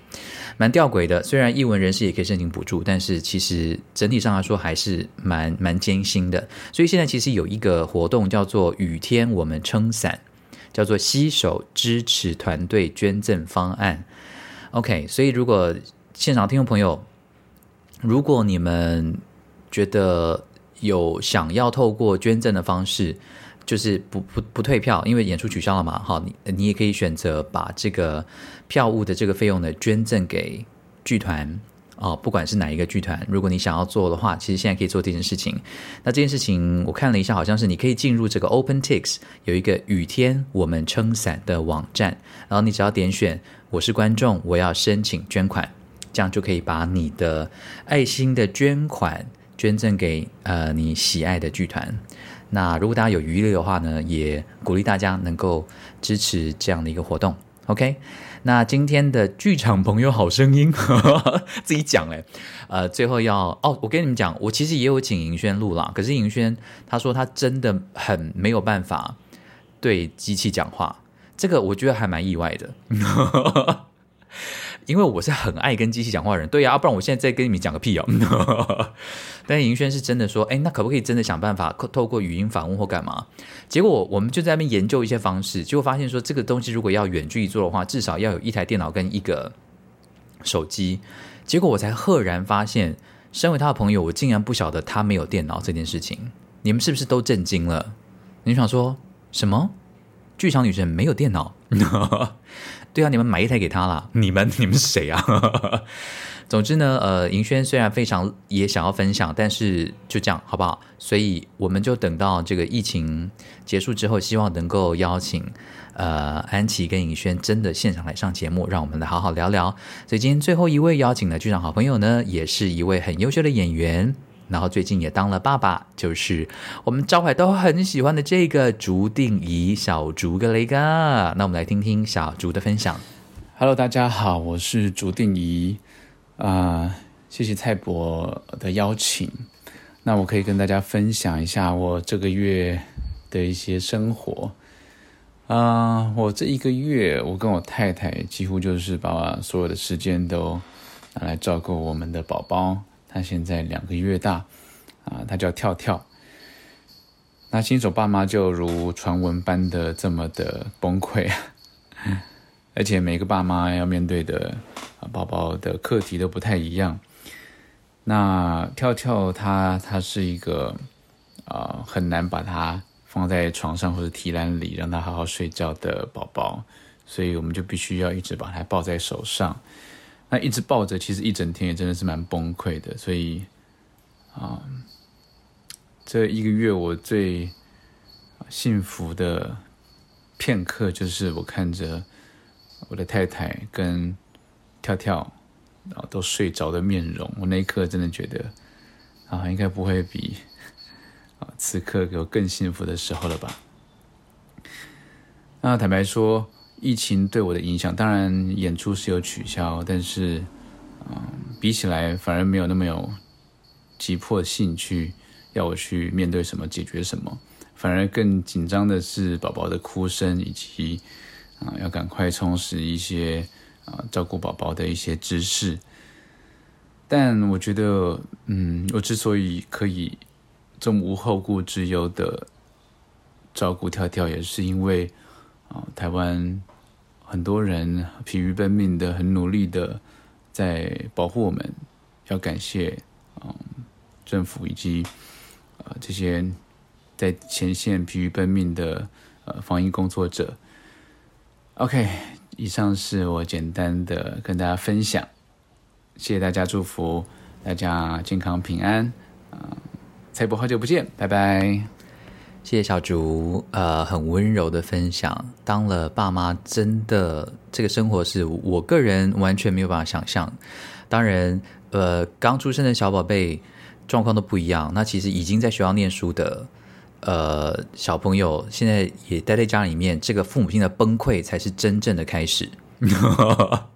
蛮吊诡的。虽然艺文人士也可以申请补助，但是其实整体上来说还是蛮蛮艰辛的。所以现在其实有一个活动叫做“雨天我们撑伞”，叫做携手支持团队捐赠方案。OK，所以如果现场听众朋友，如果你们觉得有想要透过捐赠的方式，就是不不不退票，因为演出取消了嘛，好，你你也可以选择把这个票务的这个费用呢捐赠给剧团哦，不管是哪一个剧团，如果你想要做的话，其实现在可以做这件事情。那这件事情我看了一下，好像是你可以进入这个 OpenTix 有一个雨天我们撑伞的网站，然后你只要点选我是观众，我要申请捐款，这样就可以把你的爱心的捐款捐赠给呃你喜爱的剧团。那如果大家有余力的话呢，也鼓励大家能够支持这样的一个活动。OK，那今天的剧场朋友好声音 自己讲哎，呃，最后要哦，我跟你们讲，我其实也有请银轩录啦，可是银轩他说他真的很没有办法对机器讲话，这个我觉得还蛮意外的。因为我是很爱跟机器讲话的人，对呀，不然我现在再跟你们讲个屁哦。但银轩是真的说，哎，那可不可以真的想办法透过语音访问或干嘛？结果我们就在那边研究一些方式，结果发现说，这个东西如果要远距离做的话，至少要有一台电脑跟一个手机。结果我才赫然发现，身为他的朋友，我竟然不晓得他没有电脑这件事情。你们是不是都震惊了？你想说什么？剧场女神没有电脑？对啊，你们买一台给她啦。你们你们是谁啊？总之呢，呃，银轩虽然非常也想要分享，但是就这样好不好？所以我们就等到这个疫情结束之后，希望能够邀请呃安琪跟银轩真的现场来上节目，让我们来好好聊聊。所以今天最后一位邀请的剧场好朋友呢，也是一位很优秀的演员。然后最近也当了爸爸，就是我们招牌都很喜欢的这个竹定仪小竹个雷嘎。那我们来听听小竹的分享。Hello，大家好，我是竹定仪啊，谢谢蔡博的邀请。那我可以跟大家分享一下我这个月的一些生活啊。我这一个月，我跟我太太几乎就是把所有的时间都拿来照顾我们的宝宝。他现在两个月大，啊，他叫跳跳。那新手爸妈就如传闻般的这么的崩溃，而且每个爸妈要面对的宝宝的课题都不太一样。那跳跳他他是一个啊很难把他放在床上或者提篮里让他好好睡觉的宝宝，所以我们就必须要一直把他抱在手上。那一直抱着，其实一整天也真的是蛮崩溃的。所以，啊，这一个月我最幸福的片刻，就是我看着我的太太跟跳跳啊都睡着的面容。我那一刻真的觉得，啊，应该不会比啊此刻有更幸福的时候了吧？那坦白说。疫情对我的影响，当然演出是有取消，但是，嗯，比起来反而没有那么有急迫性去要我去面对什么、解决什么，反而更紧张的是宝宝的哭声，以及啊，要赶快充实一些啊照顾宝宝的一些知识。但我觉得，嗯，我之所以可以这么无后顾之忧的照顾跳跳，也是因为。啊，台湾很多人疲于奔命的，很努力的在保护我们，要感谢嗯政府以及呃这些在前线疲于奔命的呃防疫工作者。OK，以上是我简单的跟大家分享，谢谢大家，祝福大家健康平安啊！蔡博，好久不见，拜拜。谢谢小竹，呃，很温柔的分享。当了爸妈，真的这个生活是我个人完全没有办法想象。当然，呃，刚出生的小宝贝状况都不一样。那其实已经在学校念书的，呃，小朋友现在也待在家里面，这个父母亲的崩溃才是真正的开始。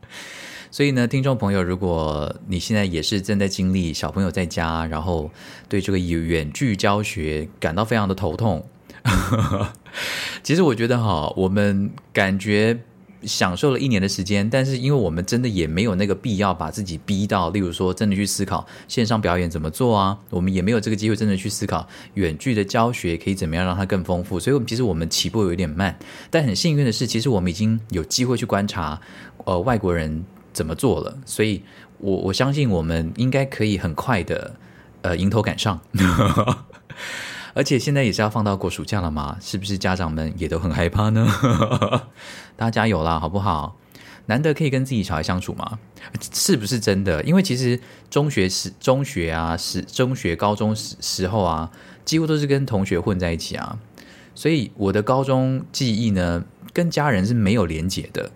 所以呢，听众朋友，如果你现在也是正在经历小朋友在家，然后对这个远距教学感到非常的头痛，其实我觉得哈，我们感觉享受了一年的时间，但是因为我们真的也没有那个必要把自己逼到，例如说真的去思考线上表演怎么做啊，我们也没有这个机会真的去思考远距的教学可以怎么样让它更丰富，所以我们其实我们起步有点慢，但很幸运的是，其实我们已经有机会去观察呃外国人怎么做了，所以我我相信我们应该可以很快的呃迎头赶上。而且现在也是要放到过暑假了嘛，是不是家长们也都很害怕呢？大家加油啦，好不好？难得可以跟自己小孩相处嘛，是不是真的？因为其实中学时、中学啊、时中学、高中时时候啊，几乎都是跟同学混在一起啊，所以我的高中记忆呢，跟家人是没有连结的。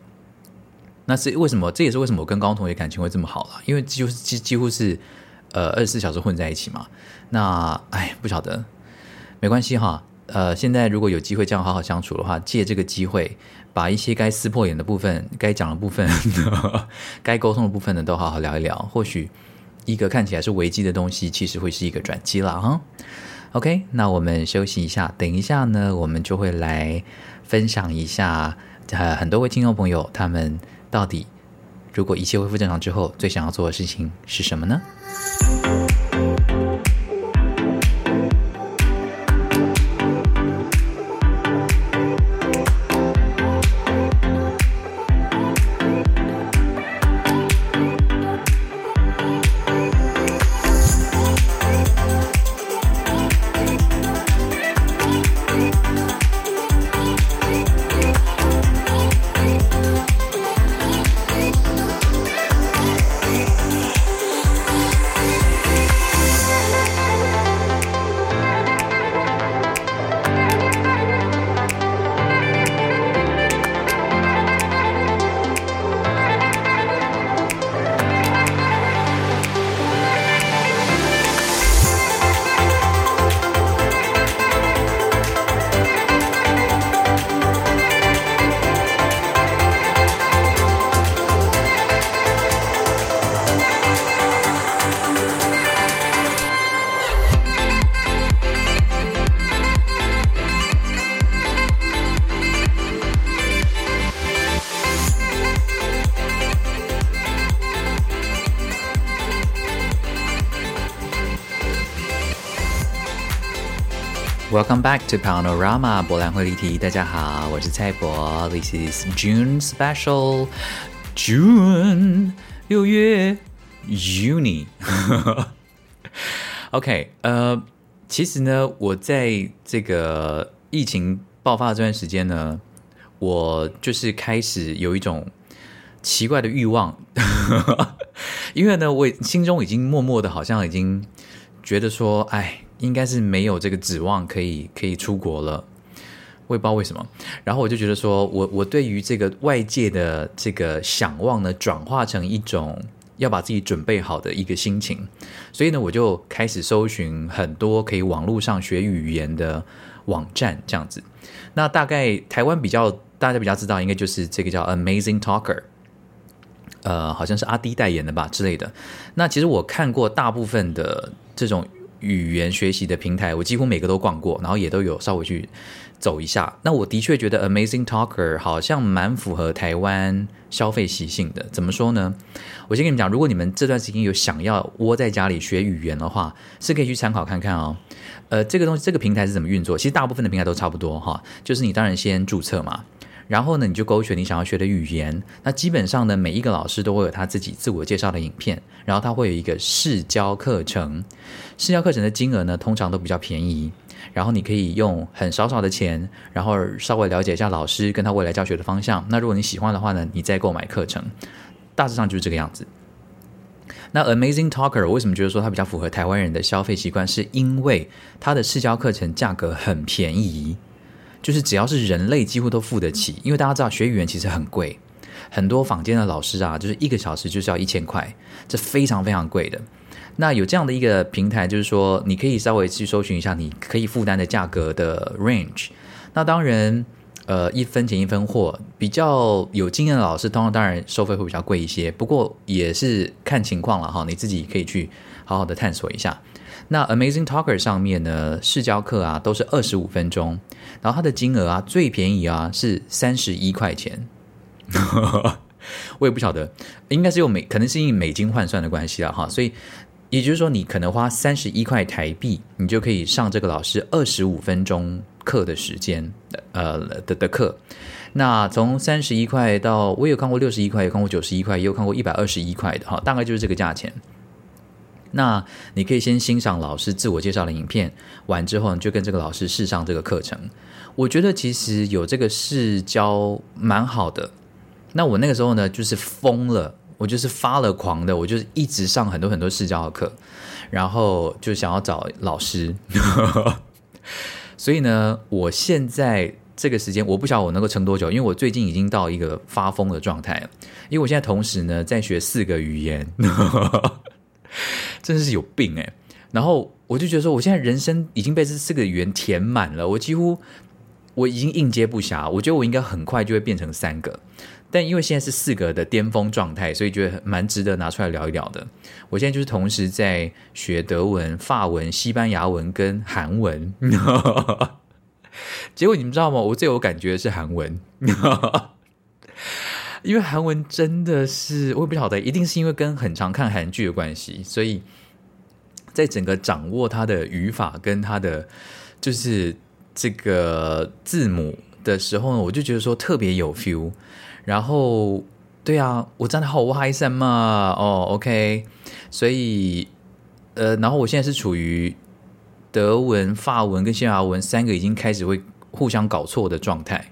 那是为什么？这也是为什么我跟高中同学感情会这么好了，因为几乎几几乎是呃二十四小时混在一起嘛。那哎，不晓得。没关系哈，呃，现在如果有机会这样好好相处的话，借这个机会，把一些该撕破脸的部分、该讲的部分、该沟通的部分呢，都好好聊一聊。或许一个看起来是危机的东西，其实会是一个转机了哈。OK，那我们休息一下，等一下呢，我们就会来分享一下，呃，很多位听众朋友他们到底如果一切恢复正常之后，最想要做的事情是什么呢？Back to Panorama 博览会立体。大家好，我是蔡博。This is June special. June 六月 Uni。OK，呃，其实呢，我在这个疫情爆发的这段时间呢，我就是开始有一种奇怪的欲望，因为呢，我心中已经默默的，好像已经觉得说，哎。应该是没有这个指望可以可以出国了，我也不知道为什么。然后我就觉得说，我我对于这个外界的这个想望呢，转化成一种要把自己准备好的一个心情。所以呢，我就开始搜寻很多可以网络上学语言的网站，这样子。那大概台湾比较大家比较知道，应该就是这个叫 Amazing Talker，呃，好像是阿迪代言的吧之类的。那其实我看过大部分的这种。语言学习的平台，我几乎每个都逛过，然后也都有稍微去走一下。那我的确觉得 Amazing Talker 好像蛮符合台湾消费习性的。怎么说呢？我先跟你们讲，如果你们这段时间有想要窝在家里学语言的话，是可以去参考看看哦。呃，这个东西，这个平台是怎么运作？其实大部分的平台都差不多哈，就是你当然先注册嘛。然后呢，你就勾选你想要学的语言。那基本上呢，每一个老师都会有他自己自我介绍的影片，然后他会有一个试教课程。试教课程的金额呢，通常都比较便宜。然后你可以用很少少的钱，然后稍微了解一下老师跟他未来教学的方向。那如果你喜欢的话呢，你再购买课程。大致上就是这个样子。那 Amazing Talker 为什么觉得说它比较符合台湾人的消费习惯？是因为它的试教课程价格很便宜。就是只要是人类，几乎都付得起，因为大家知道学语言其实很贵，很多坊间的老师啊，就是一个小时就是要一千块，这非常非常贵的。那有这样的一个平台，就是说你可以稍微去搜寻一下，你可以负担的价格的 range。那当然，呃，一分钱一分货，比较有经验的老师，通常当然收费会比较贵一些，不过也是看情况了哈，你自己可以去好好的探索一下。那 Amazing Talker 上面呢，试教课啊都是二十五分钟，然后它的金额啊最便宜啊是三十一块钱，我也不晓得，应该是用美，可能是因美金换算的关系了哈。所以也就是说，你可能花三十一块台币，你就可以上这个老师二十五分钟课的时间呃的的课。那从三十一块到我有看过六十一块，有看过九十一块，也有看过一百二十一块的哈，大概就是这个价钱。那你可以先欣赏老师自我介绍的影片，完之后你就跟这个老师试上这个课程。我觉得其实有这个试教蛮好的。那我那个时候呢，就是疯了，我就是发了狂的，我就是一直上很多很多试教的课，然后就想要找老师。所以呢，我现在这个时间，我不晓得我能够撑多久，因为我最近已经到一个发疯的状态。因为我现在同时呢在学四个语言。真的是有病哎！然后我就觉得说，我现在人生已经被这四个语言填满了，我几乎我已经应接不暇。我觉得我应该很快就会变成三个，但因为现在是四个的巅峰状态，所以觉得蛮值得拿出来聊一聊的。我现在就是同时在学德文、法文、西班牙文跟韩文，结果你们知道吗？我最有感觉的是韩文。因为韩文真的是，我也不晓得，一定是因为跟很常看韩剧的关系，所以在整个掌握它的语法跟它的就是这个字母的时候呢，我就觉得说特别有 feel。然后，对啊，我真的好嗨森嘛？哦，OK，所以呃，然后我现在是处于德文、法文跟西班牙文三个已经开始会互相搞错的状态，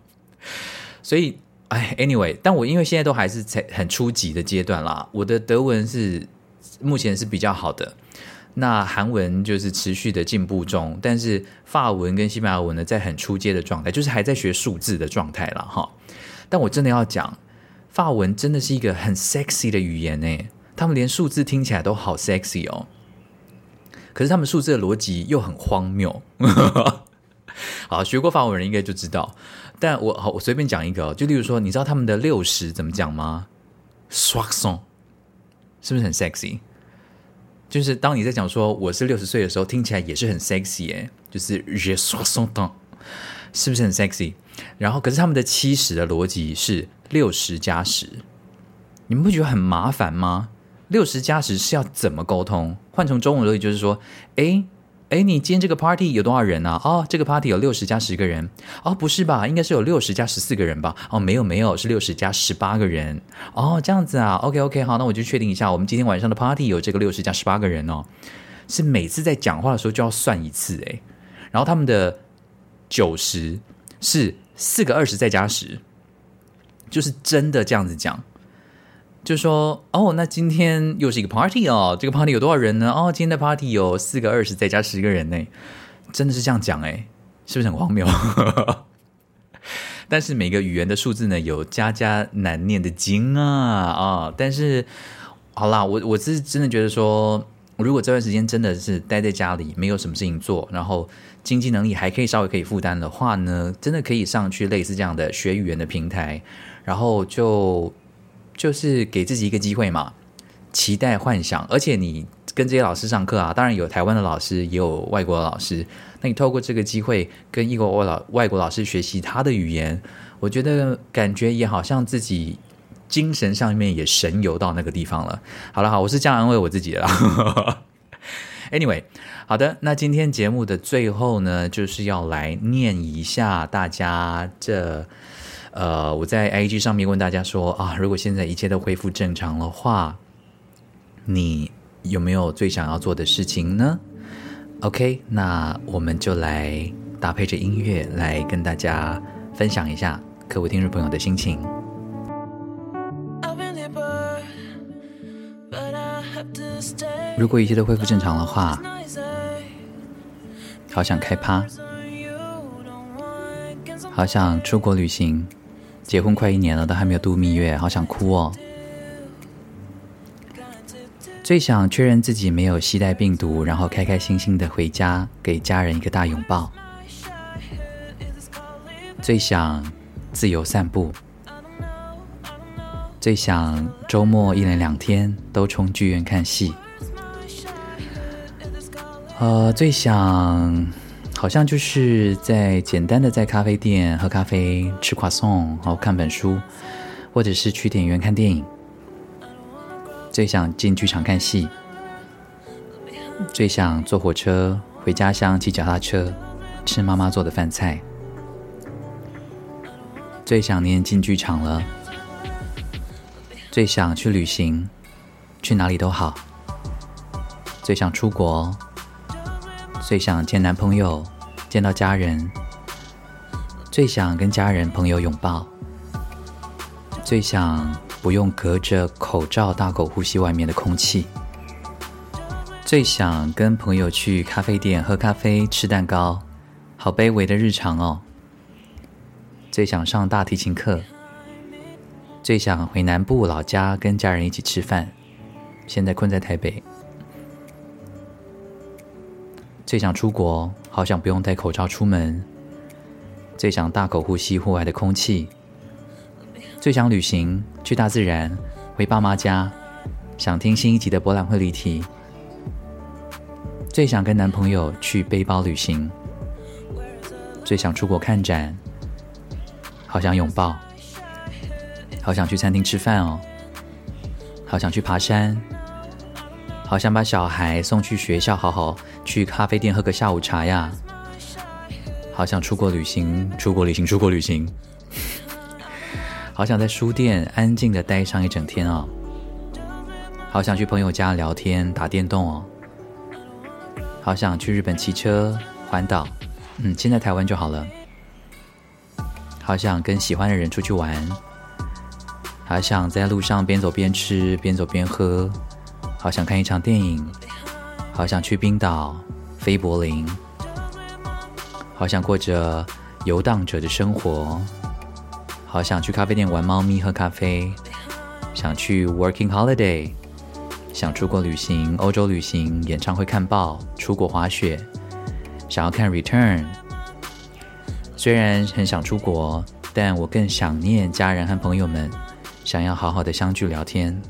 所以。哎，anyway，但我因为现在都还是在很初级的阶段啦，我的德文是目前是比较好的，那韩文就是持续的进步中，但是法文跟西班牙文呢，在很初阶的状态，就是还在学数字的状态了哈。但我真的要讲，法文真的是一个很 sexy 的语言呢，他们连数字听起来都好 sexy 哦，可是他们数字的逻辑又很荒谬。好，学过法文人应该就知道。但我好，我随便讲一个，就例如说，你知道他们的六十怎么讲吗 s w a x o n 是不是很 sexy？就是当你在讲说我是六十岁的时候，听起来也是很 sexy 哎，就是 je s w a x o n 是不是很 sexy？然后可是他们的七十的逻辑是六十加十，你们不觉得很麻烦吗？六十加十是要怎么沟通？换成中文逻辑就是说，哎。哎，你今天这个 party 有多少人啊？哦，这个 party 有六十加十个人。哦，不是吧？应该是有六十加十四个人吧？哦，没有没有，是六十加十八个人。哦，这样子啊。OK OK，好，那我就确定一下，我们今天晚上的 party 有这个六十加十八个人哦。是每次在讲话的时候就要算一次哎。然后他们的九十是四个二十再加十，就是真的这样子讲。就说哦，那今天又是一个 party 哦，这个 party 有多少人呢？哦，今天的 party 有四个二十再加十个人呢，真的是这样讲哎，是不是很荒谬？但是每个语言的数字呢，有家家难念的经啊啊！但是好啦，我我是真的觉得说，如果这段时间真的是待在家里，没有什么事情做，然后经济能力还可以稍微可以负担的话呢，真的可以上去类似这样的学语言的平台，然后就。就是给自己一个机会嘛，期待幻想，而且你跟这些老师上课啊，当然有台湾的老师，也有外国的老师。那你透过这个机会跟一国外老外国老师学习他的语言，我觉得感觉也好像自己精神上面也神游到那个地方了。好了，好，我是这样安慰我自己的。Anyway，好的，那今天节目的最后呢，就是要来念一下大家这。呃，我在 IG 上面问大家说啊，如果现在一切都恢复正常的话，你有没有最想要做的事情呢？OK，那我们就来搭配着音乐来跟大家分享一下各位听众朋友的心情。如果一切都恢复正常的话，好想开趴，好想出国旅行。结婚快一年了，都还没有度蜜月，好想哭哦！最想确认自己没有携带病毒，然后开开心心的回家，给家人一个大拥抱。最想自由散步，最想周末一连两天都冲剧院看戏。呃，最想好像就是在简单的在咖啡店喝咖啡、吃夸送，然后看本书，或者是去电影院看电影。最想进剧场看戏，最想坐火车回家乡骑脚踏车，吃妈妈做的饭菜。最想念进剧场了，最想去旅行，去哪里都好。最想出国，最想见男朋友，见到家人，最想跟家人朋友拥抱，最想。不用隔着口罩大口呼吸外面的空气。最想跟朋友去咖啡店喝咖啡、吃蛋糕，好卑微的日常哦。最想上大提琴课。最想回南部老家跟家人一起吃饭，现在困在台北。最想出国，好想不用戴口罩出门。最想大口呼吸户外的空气。最想旅行，去大自然，回爸妈家，想听新一集的博览会离题。最想跟男朋友去背包旅行，最想出国看展，好想拥抱，好想去餐厅吃饭哦，好想去爬山，好想把小孩送去学校，好好去咖啡店喝个下午茶呀，好想出国旅行，出国旅行，出国旅行。好想在书店安静的待上一整天哦，好想去朋友家聊天打电动哦，好想去日本骑车环岛，嗯，现在台湾就好了。好想跟喜欢的人出去玩，好想在路上边走边吃边走边喝，好想看一场电影，好想去冰岛飞柏林，好想过着游荡者的生活。好想去咖啡店玩猫咪喝咖啡，想去 working holiday，想出国旅行，欧洲旅行，演唱会看报，出国滑雪，想要看 return。虽然很想出国，但我更想念家人和朋友们，想要好好的相聚聊天。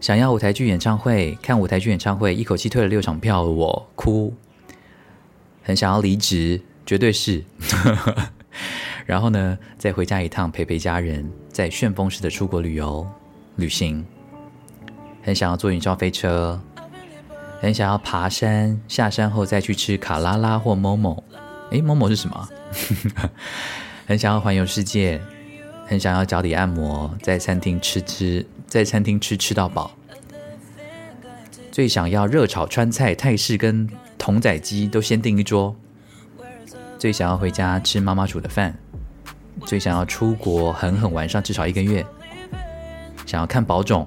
想要舞台剧演唱会，看舞台剧演唱会，一口气退了六场票，我哭。很想要离职，绝对是。然后呢，再回家一趟陪陪家人，在旋风式的出国旅游旅行。很想要坐云霄飞车，很想要爬山，下山后再去吃卡拉拉或某某。诶，某某是什么？很想要环游世界，很想要脚底按摩，在餐厅吃吃，在餐厅吃吃到饱。最想要热炒川菜、泰式跟童仔鸡都先订一桌。最想要回家吃妈妈煮的饭。最想要出国狠狠玩上至少一个月，想要看宝冢，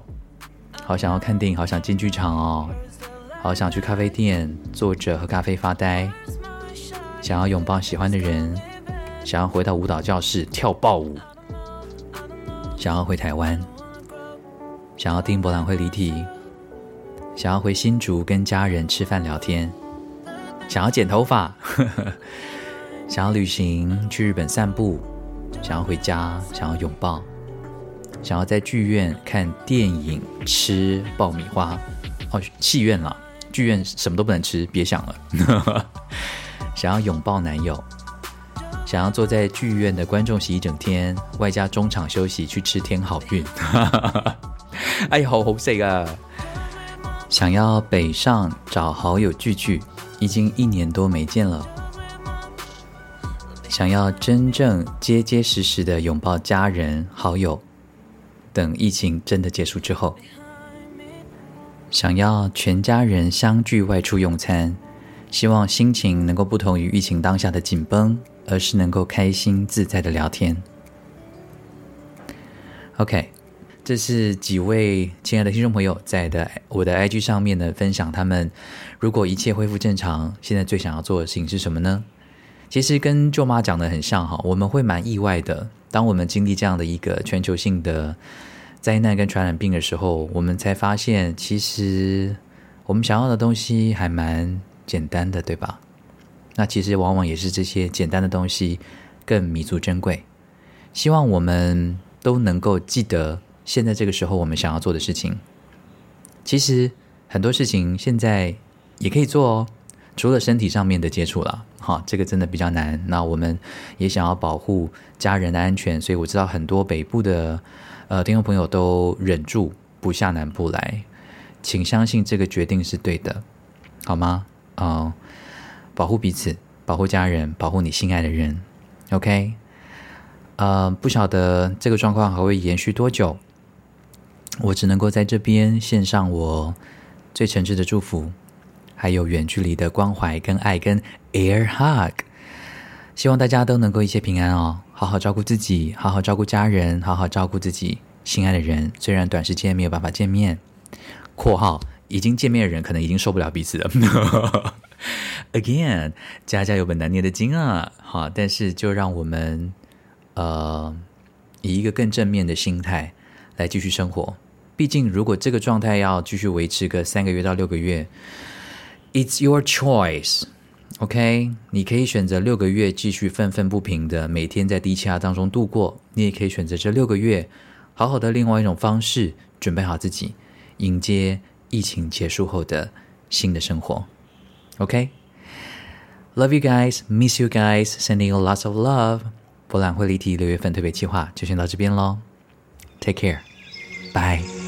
好想要看电影，好想进剧场哦，好想去咖啡店坐着喝咖啡发呆，想要拥抱喜欢的人，想要回到舞蹈教室跳爆舞，想要回台湾，想要听博览会离题，想要回新竹跟家人吃饭聊天，想要剪头发，想要旅行去日本散步。想要回家，想要拥抱，想要在剧院看电影、吃爆米花。哦，戏院了，剧院什么都不能吃，别想了。想要拥抱男友，想要坐在剧院的观众席一整天，外加中场休息去吃天好运。哎呀，好好食啊！想要北上找好友聚聚，已经一年多没见了。想要真正结结实实的拥抱家人好友，等疫情真的结束之后，想要全家人相聚外出用餐，希望心情能够不同于疫情当下的紧绷，而是能够开心自在的聊天。OK，这是几位亲爱的听众朋友在的我的 IG 上面呢分享，他们如果一切恢复正常，现在最想要做的事情是什么呢？其实跟舅妈讲的很像哈，我们会蛮意外的。当我们经历这样的一个全球性的灾难跟传染病的时候，我们才发现，其实我们想要的东西还蛮简单的，对吧？那其实往往也是这些简单的东西更弥足珍贵。希望我们都能够记得，现在这个时候我们想要做的事情。其实很多事情现在也可以做哦。除了身体上面的接触了，哈，这个真的比较难。那我们也想要保护家人的安全，所以我知道很多北部的呃听众朋友都忍住不下南部来，请相信这个决定是对的，好吗？啊，保护彼此，保护家人，保护你心爱的人，OK。呃，不晓得这个状况还会延续多久，我只能够在这边献上我最诚挚的祝福，还有远距离的关怀跟爱跟 air hug，希望大家都能够一切平安哦，好好照顾自己，好好照顾家人，好好照顾自己心爱的人。虽然短时间没有办法见面（括号已经见面的人可能已经受不了彼此了）。Again，家家有本难念的经啊，好，但是就让我们。呃，以一个更正面的心态来继续生活。毕竟，如果这个状态要继续维持个三个月到六个月，It's your choice，OK？你可以选择六个月继续愤愤不平的每天在低气压当中度过，你也可以选择这六个月好好的另外一种方式准备好自己，迎接疫情结束后的新的生活。OK？Love you guys，miss you guys，sending you lots of love。博览会离题六月份特别计划就先到这边喽，Take care 拜。